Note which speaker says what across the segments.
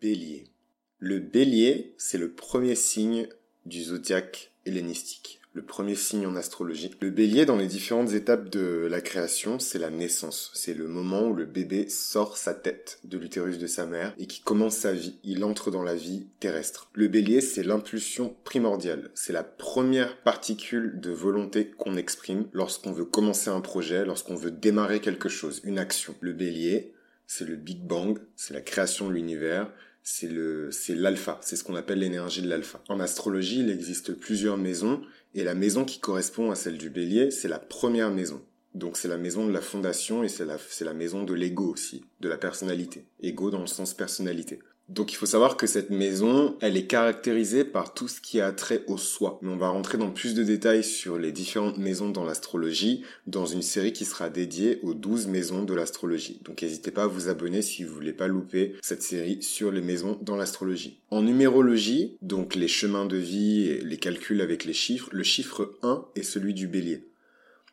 Speaker 1: bélier. Le bélier, c'est le premier signe du zodiaque hellénistique, le premier signe en astrologie. Le bélier, dans les différentes étapes de la création, c'est la naissance. C'est le moment où le bébé sort sa tête de l'utérus de sa mère et qui commence sa vie. Il entre dans la vie terrestre. Le bélier, c'est l'impulsion primordiale. C'est la première particule de volonté qu'on exprime lorsqu'on veut commencer un projet, lorsqu'on veut démarrer quelque chose, une action. Le bélier, c'est le Big Bang, c'est la création de l'univers, c'est le, c'est l'alpha, c'est ce qu'on appelle l'énergie de l'alpha. En astrologie, il existe plusieurs maisons, et la maison qui correspond à celle du bélier, c'est la première maison. Donc c'est la maison de la fondation et c'est la, c'est la maison de l'ego aussi, de la personnalité. Ego dans le sens personnalité. Donc il faut savoir que cette maison, elle est caractérisée par tout ce qui a trait au soi. Mais on va rentrer dans plus de détails sur les différentes maisons dans l'astrologie dans une série qui sera dédiée aux 12 maisons de l'astrologie. Donc n'hésitez pas à vous abonner si vous voulez pas louper cette série sur les maisons dans l'astrologie. En numérologie, donc les chemins de vie et les calculs avec les chiffres, le chiffre 1 est celui du bélier.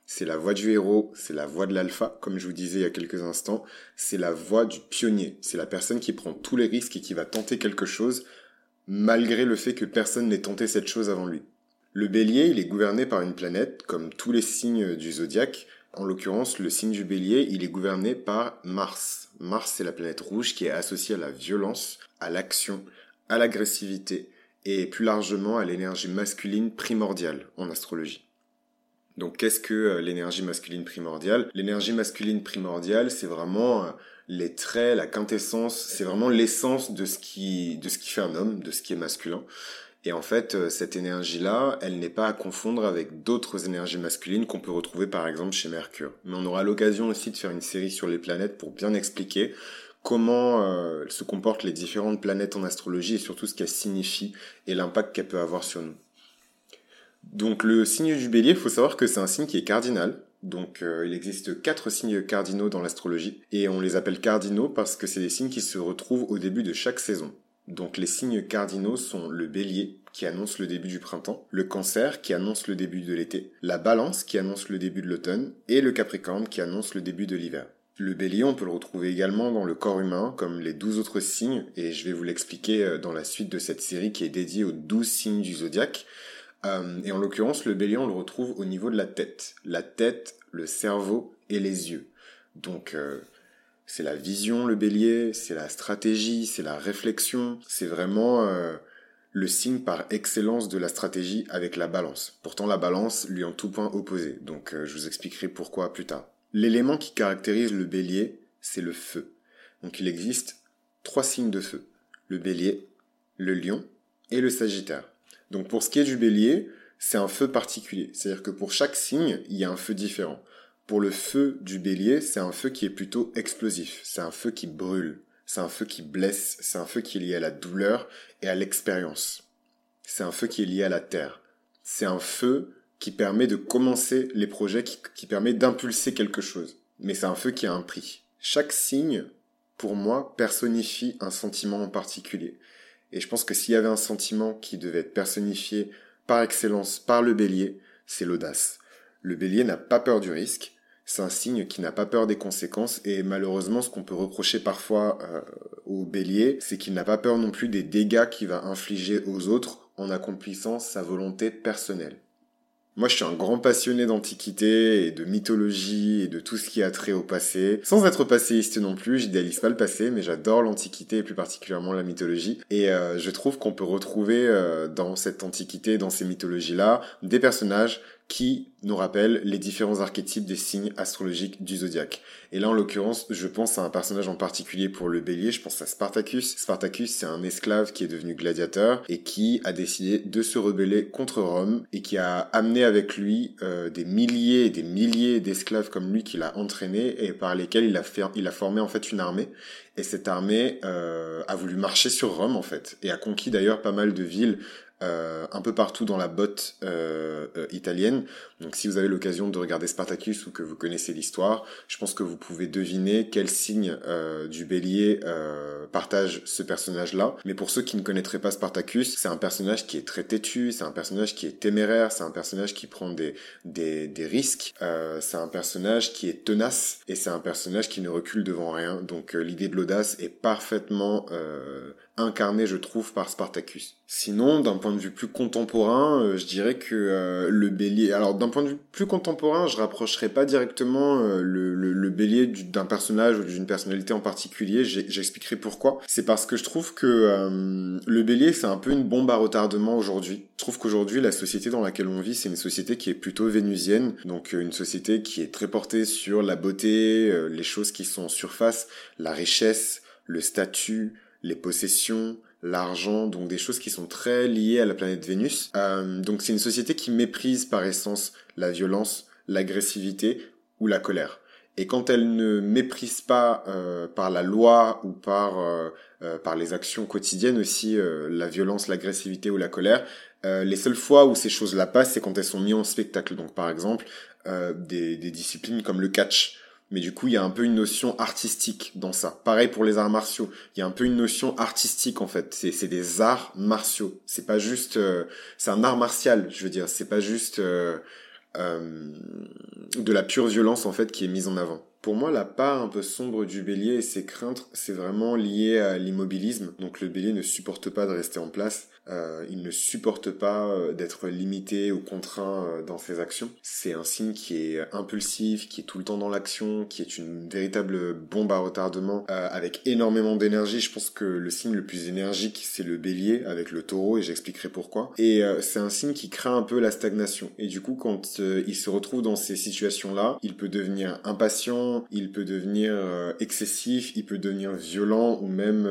Speaker 1: C'est la voix du héros, c'est la voix de l'alpha, comme je vous disais il y a quelques instants, c'est la voix du pionnier, c'est la personne qui prend tous les risques et qui va tenter quelque chose, malgré le fait que personne n'ait tenté cette chose avant lui. Le bélier, il est gouverné par une planète, comme tous les signes du zodiaque. En l'occurrence, le signe du bélier, il est gouverné par Mars. Mars, c'est la planète rouge qui est associée à la violence, à l'action, à l'agressivité et plus largement à l'énergie masculine primordiale en astrologie. Donc qu'est-ce que euh, l'énergie masculine primordiale? L'énergie masculine primordiale, c'est vraiment euh, les traits, la quintessence, c'est vraiment l'essence de ce qui de ce qui fait un homme, de ce qui est masculin. Et en fait, euh, cette énergie-là, elle n'est pas à confondre avec d'autres énergies masculines qu'on peut retrouver par exemple chez Mercure. Mais on aura l'occasion aussi de faire une série sur les planètes pour bien expliquer comment se comportent les différentes planètes en astrologie et surtout ce qu'elles signifient et l'impact qu'elles peuvent avoir sur nous. Donc le signe du bélier, il faut savoir que c'est un signe qui est cardinal. Donc euh, il existe quatre signes cardinaux dans l'astrologie et on les appelle cardinaux parce que c'est des signes qui se retrouvent au début de chaque saison. Donc les signes cardinaux sont le bélier qui annonce le début du printemps, le cancer qui annonce le début de l'été, la balance qui annonce le début de l'automne et le capricorne qui annonce le début de l'hiver. Le bélier, on peut le retrouver également dans le corps humain, comme les douze autres signes, et je vais vous l'expliquer euh, dans la suite de cette série qui est dédiée aux douze signes du zodiaque. Euh, et en l'occurrence, le bélier, on le retrouve au niveau de la tête. La tête, le cerveau et les yeux. Donc, euh, c'est la vision, le bélier, c'est la stratégie, c'est la réflexion. C'est vraiment euh, le signe par excellence de la stratégie avec la balance. Pourtant, la balance lui en tout point opposé. Donc, je vous expliquerai pourquoi plus tard. L'élément qui caractérise le bélier, c'est le feu. Donc, il existe trois signes de feu. Le bélier, le lion et le sagittaire. Donc pour ce qui est du bélier, c'est un feu particulier. C'est-à-dire que pour chaque signe, il y a un feu différent. Pour le feu du bélier, c'est un feu qui est plutôt explosif. C'est un feu qui brûle. C'est un feu qui blesse. C'est un feu qui est lié à la douleur et à l'expérience. C'est un feu qui est lié à la terre. C'est un feu qui permet de commencer les projets, qui, permet d'impulser quelque chose. Mais c'est un feu qui a un prix. Chaque signe, pour moi, personnifie un sentiment en particulier. Et je pense que s'il y avait un sentiment qui devait être personnifié par excellence par le bélier, c'est l'audace. Le bélier n'a pas peur du risque, c'est un signe qui n'a pas peur des conséquences et malheureusement ce qu'on peut reprocher parfois euh, au bélier, c'est qu'il n'a pas peur non plus des dégâts qu'il va infliger aux autres en accomplissant sa volonté personnelle. Moi, je suis un grand passionné d'antiquité et de mythologie et de tout ce qui a trait au passé. Sans être passéiste non plus, j'idéalise pas le passé, mais j'adore l'antiquité et plus particulièrement la mythologie. Et euh, je trouve qu'on peut retrouver euh, dans cette antiquité, dans ces mythologies-là, des personnages qui nous rappellent les différents archétypes des signes astrologiques du zodiaque. Et là, en l'occurrence, je pense à un personnage en particulier pour le bélier, je pense à Spartacus. Spartacus, c'est un esclave qui est devenu gladiateur et qui a décidé de se rebeller contre Rome et qui a amené avec lui euh, des milliers et des milliers d'esclaves comme lui qu'il a entraînés et par lesquels il a, fait, il a formé en fait une armée. Et cette armée euh, a voulu marcher sur Rome en fait et a conquis d'ailleurs pas mal de villes euh, un peu partout dans la botte euh, euh, italienne. Donc si vous avez l'occasion de regarder Spartacus ou que vous connaissez l'histoire, je pense que vous pouvez deviner quel signe du bélier partage ce personnage-là. Mais pour ceux qui ne connaîtraient pas Spartacus, c'est un personnage qui est très têtu, c'est un personnage qui est téméraire, c'est un personnage qui prend des, des, des risques, c'est un personnage qui est tenace et c'est un personnage qui ne recule devant rien. Donc l'idée de l'audace est parfaitement incarné, je trouve, par Spartacus. Sinon, d'un point de vue plus contemporain, euh, je dirais que euh, le bélier... Alors, d'un point de vue plus contemporain, je rapprocherai pas directement euh, le, le, bélier d'un personnage ou d'une personnalité en particulier. J'expliquerai pourquoi. C'est parce que je trouve que le bélier, c'est un peu une bombe à retardement aujourd'hui. Je trouve qu'aujourd'hui, la société dans laquelle on vit, c'est une société qui est plutôt vénusienne. Donc, une société qui est très portée sur la beauté, les choses qui sont en surface, la richesse, le statut, les possessions, l'argent, donc des choses qui sont très liées à la planète Vénus. Euh, donc c'est une société qui méprise par essence la violence, l'agressivité ou la colère. Et quand elle ne méprise pas euh, par la loi ou par euh, par les actions quotidiennes aussi la violence, l'agressivité ou la colère, les seules fois où ces choses-là passent, c'est quand elles sont mises en spectacle. Donc par exemple des, des disciplines comme le catch mais du coup, il y a un peu une notion artistique dans ça. Pareil pour les arts martiaux. Il y a un peu une notion artistique en fait. C'est, des arts martiaux. C'est pas juste, euh, c'est un art martial, je veux dire. C'est pas juste euh, euh, de la pure violence en fait qui est mise en avant. Pour moi, la part un peu sombre du bélier et ses craintes, c'est vraiment lié à l'immobilisme. Donc le bélier ne supporte pas de rester en place. Euh, il ne supporte pas euh, d'être limité ou contraint euh, dans ses actions. C'est un signe qui est impulsif, qui est tout le temps dans l'action, qui est une véritable bombe à retardement, avec énormément d'énergie. Je pense que le signe le plus énergique, c'est le bélier avec le taureau, et j'expliquerai pourquoi. Et c'est un signe qui craint un peu la stagnation. Et du coup, quand il se retrouve dans ces situations-là, il peut devenir impatient, il peut devenir excessif, il peut devenir violent ou même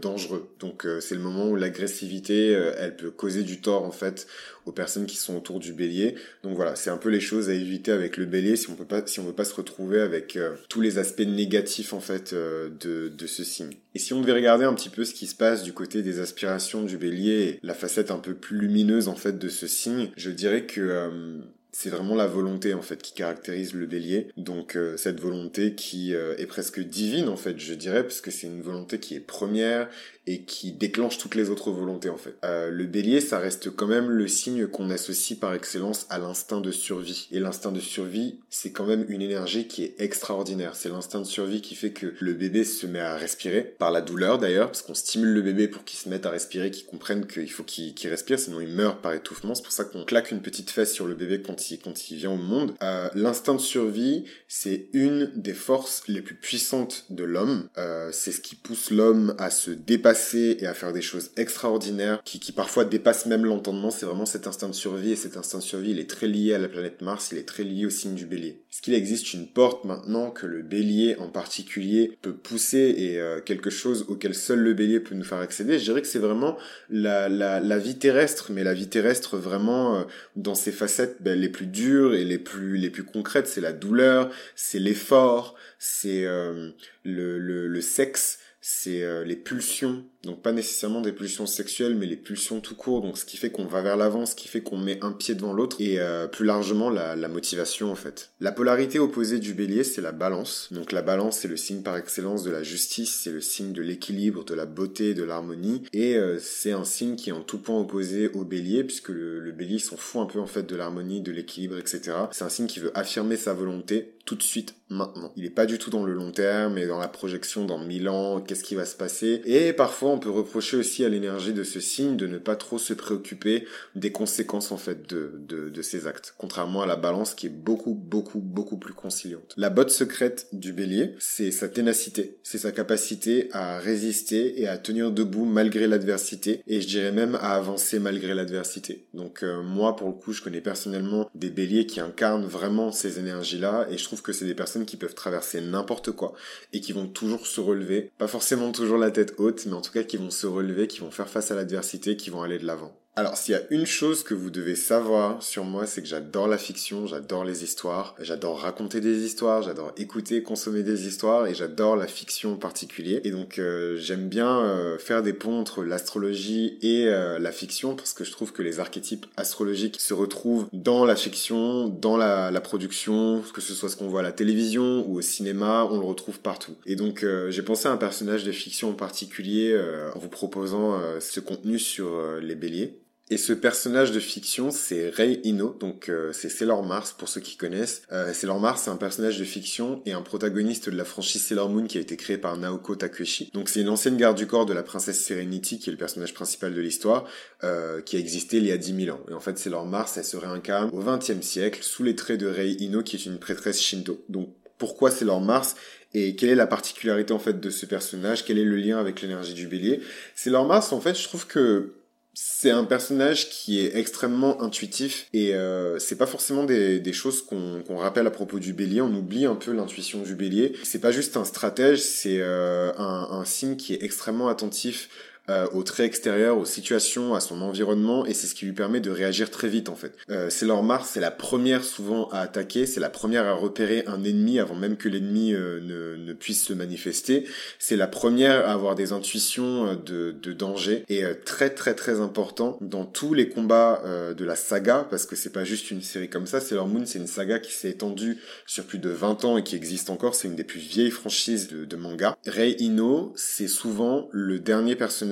Speaker 1: dangereux. Donc c'est le moment où l'agressivité euh, elle peut causer du tort en fait aux personnes qui sont autour du bélier. Donc voilà, c'est un peu les choses à éviter avec le bélier si on peut veut pas se retrouver avec euh, tous les aspects négatifs en fait euh, de, de ce signe. Et si on devait regarder un petit peu ce qui se passe du côté des aspirations du bélier, la facette un peu plus lumineuse en fait de ce signe, je dirais que c'est vraiment la volonté en fait qui caractérise le bélier. Donc cette volonté qui est presque divine en fait, je dirais, parce que c'est une volonté qui est première et qui déclenche toutes les autres volontés en fait. Euh, le bélier, ça reste quand même le signe qu'on associe par excellence à l'instinct de survie. Et l'instinct de survie, c'est quand même une énergie qui est extraordinaire. C'est l'instinct de survie qui fait que le bébé se met à respirer, par la douleur d'ailleurs, parce qu'on stimule le bébé pour qu'il se mette à respirer, qu'il comprenne qu'il faut qu'il respire, sinon il meurt par étouffement. C'est pour ça qu'on claque une petite fesse sur le bébé quand quand il vient au monde. Euh, l'instinct de survie, c'est une des forces les plus puissantes de l'homme. Euh, c'est ce qui pousse l'homme à se dépasser et à faire des choses extraordinaires qui, qui parfois dépassent même l'entendement. C'est vraiment cet instinct de survie et cet instinct de survie, il est très lié à la planète Mars, il est très lié au signe du bélier. Est-ce qu'il existe une porte maintenant que le bélier en particulier peut pousser et euh, quelque chose auquel seul le bélier peut nous faire accéder Je dirais que c'est vraiment la, la, vie terrestre, mais la vie terrestre vraiment euh, dans ses facettes ben, les plus dures et les plus, les plus concrètes. C'est la douleur, c'est l'effort, c'est euh, le, le sexe, c'est euh, les pulsions, donc pas nécessairement des pulsions sexuelles, mais les pulsions tout court, donc ce qui fait qu'on va vers l'avant, ce qui fait qu'on met un pied devant l'autre, et euh, plus largement la, motivation en fait. La polarité opposée du bélier, c'est la balance. Donc la balance, c'est le signe par excellence de la justice, c'est le signe de l'équilibre, de la beauté, de l'harmonie, et euh, c'est un signe qui est en tout point opposé au bélier, puisque le, le bélier s'en fout un peu en fait de l'harmonie, de l'équilibre, etc. C'est un signe qui veut affirmer sa volonté tout de suite, maintenant. Il est pas du tout dans le long terme, mais dans la projection dans mille ans, qu'est-ce qui va se passer. Et parfois, on peut reprocher aussi à l'énergie de ce signe de ne pas trop se préoccuper des conséquences, en fait, de, de, de ses actes. Contrairement à la balance qui est beaucoup, beaucoup, beaucoup plus conciliante. La botte secrète du bélier, c'est sa ténacité. C'est sa capacité à résister et à tenir debout malgré l'adversité. Et je dirais même à avancer malgré l'adversité. Donc, euh, moi, pour le coup, je connais personnellement des béliers qui incarnent vraiment ces énergies-là et je trouve que c'est des personnes qui peuvent traverser n'importe quoi et qui vont toujours se relever, pas forcément toujours la tête haute, mais en tout cas qui vont se relever, qui vont faire face à l'adversité, qui vont aller de l'avant. Alors, s'il y a une chose que vous devez savoir sur moi, c'est que j'adore la fiction, j'adore les histoires, j'adore raconter des histoires, j'adore écouter, consommer des histoires, et j'adore la fiction en particulier. Et donc, euh, j'aime bien euh, faire des ponts entre l'astrologie et euh, la fiction, parce que je trouve que les archétypes astrologiques se retrouvent dans la fiction, dans la, la production, que ce soit ce qu'on voit à la télévision ou au cinéma, on le retrouve partout. Et donc, j'ai pensé à un personnage de fiction en particulier en vous proposant ce contenu sur les béliers. Et ce personnage de fiction, c'est Rei Ino, donc euh, c'est Sailor Mars pour ceux qui connaissent. Euh, Sailor Mars, c'est un personnage de fiction et un protagoniste de la franchise Sailor Moon qui a été créé par Naoko Takeuchi. Donc c'est une ancienne garde du corps de la princesse Serenity, qui est le personnage principal de l'histoire, euh, qui a existé il y a 10 000 ans. Et en fait, Sailor Mars, elle se réincarne au XXe siècle sous les traits de Rei Ino, qui est une prêtresse Shinto. Donc pourquoi Sailor Mars et quelle est la particularité en fait de ce personnage? Quel est le lien avec l'énergie du bélier? Sailor Mars, en fait, je trouve que c'est un personnage qui est extrêmement intuitif et euh, c'est pas forcément des, choses qu'on rappelle à propos du bélier. On oublie un peu l'intuition du bélier. C'est pas juste un stratège, c'est euh, un, un signe qui est extrêmement attentif euh, aux traits extérieurs, aux situations, à son environnement, et c'est ce qui lui permet de réagir très vite en fait. Euh, Sailor Mars, c'est la première souvent à attaquer, c'est la première à repérer un ennemi avant même que l'ennemi euh, ne, ne, puisse se manifester. C'est la première à avoir des intuitions euh, de, de danger, et très très très important dans tous les combats de la saga, parce que c'est pas juste une série comme ça, Sailor Moon c'est une saga qui s'est étendue sur plus de 20 ans et qui existe encore, c'est une des plus vieilles franchises de, de manga. Rei Ino, c'est souvent le dernier personnage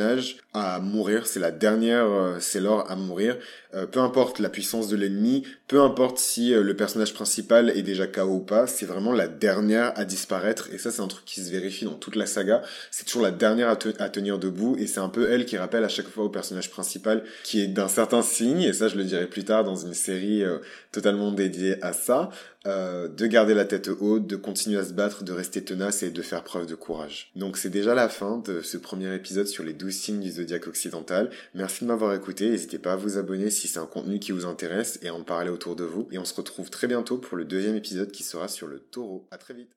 Speaker 1: à mourir, c'est la dernière euh, Sailor à mourir. Euh, peu importe la puissance de l'ennemi, peu importe si euh, le personnage principal est déjà KO ou pas, c'est vraiment la dernière à disparaître. Et ça, c'est un truc qui se vérifie dans toute la saga. C'est toujours la dernière à, tenir debout. Et c'est un peu elle qui rappelle à chaque fois au personnage principal qui est d'un certain signe. Et ça, je le dirai plus tard dans une série totalement dédiée à ça. Euh, de garder la tête haute, de continuer à se battre, de rester tenace et de faire preuve de courage. Donc c'est déjà la fin de ce premier épisode sur les 12 signes du zodiaque occidental. Merci de m'avoir écouté, n'hésitez pas à vous abonner si c'est un contenu qui vous intéresse et à en parler autour de vous. Et on se retrouve très bientôt pour le deuxième épisode qui sera sur le taureau. À très vite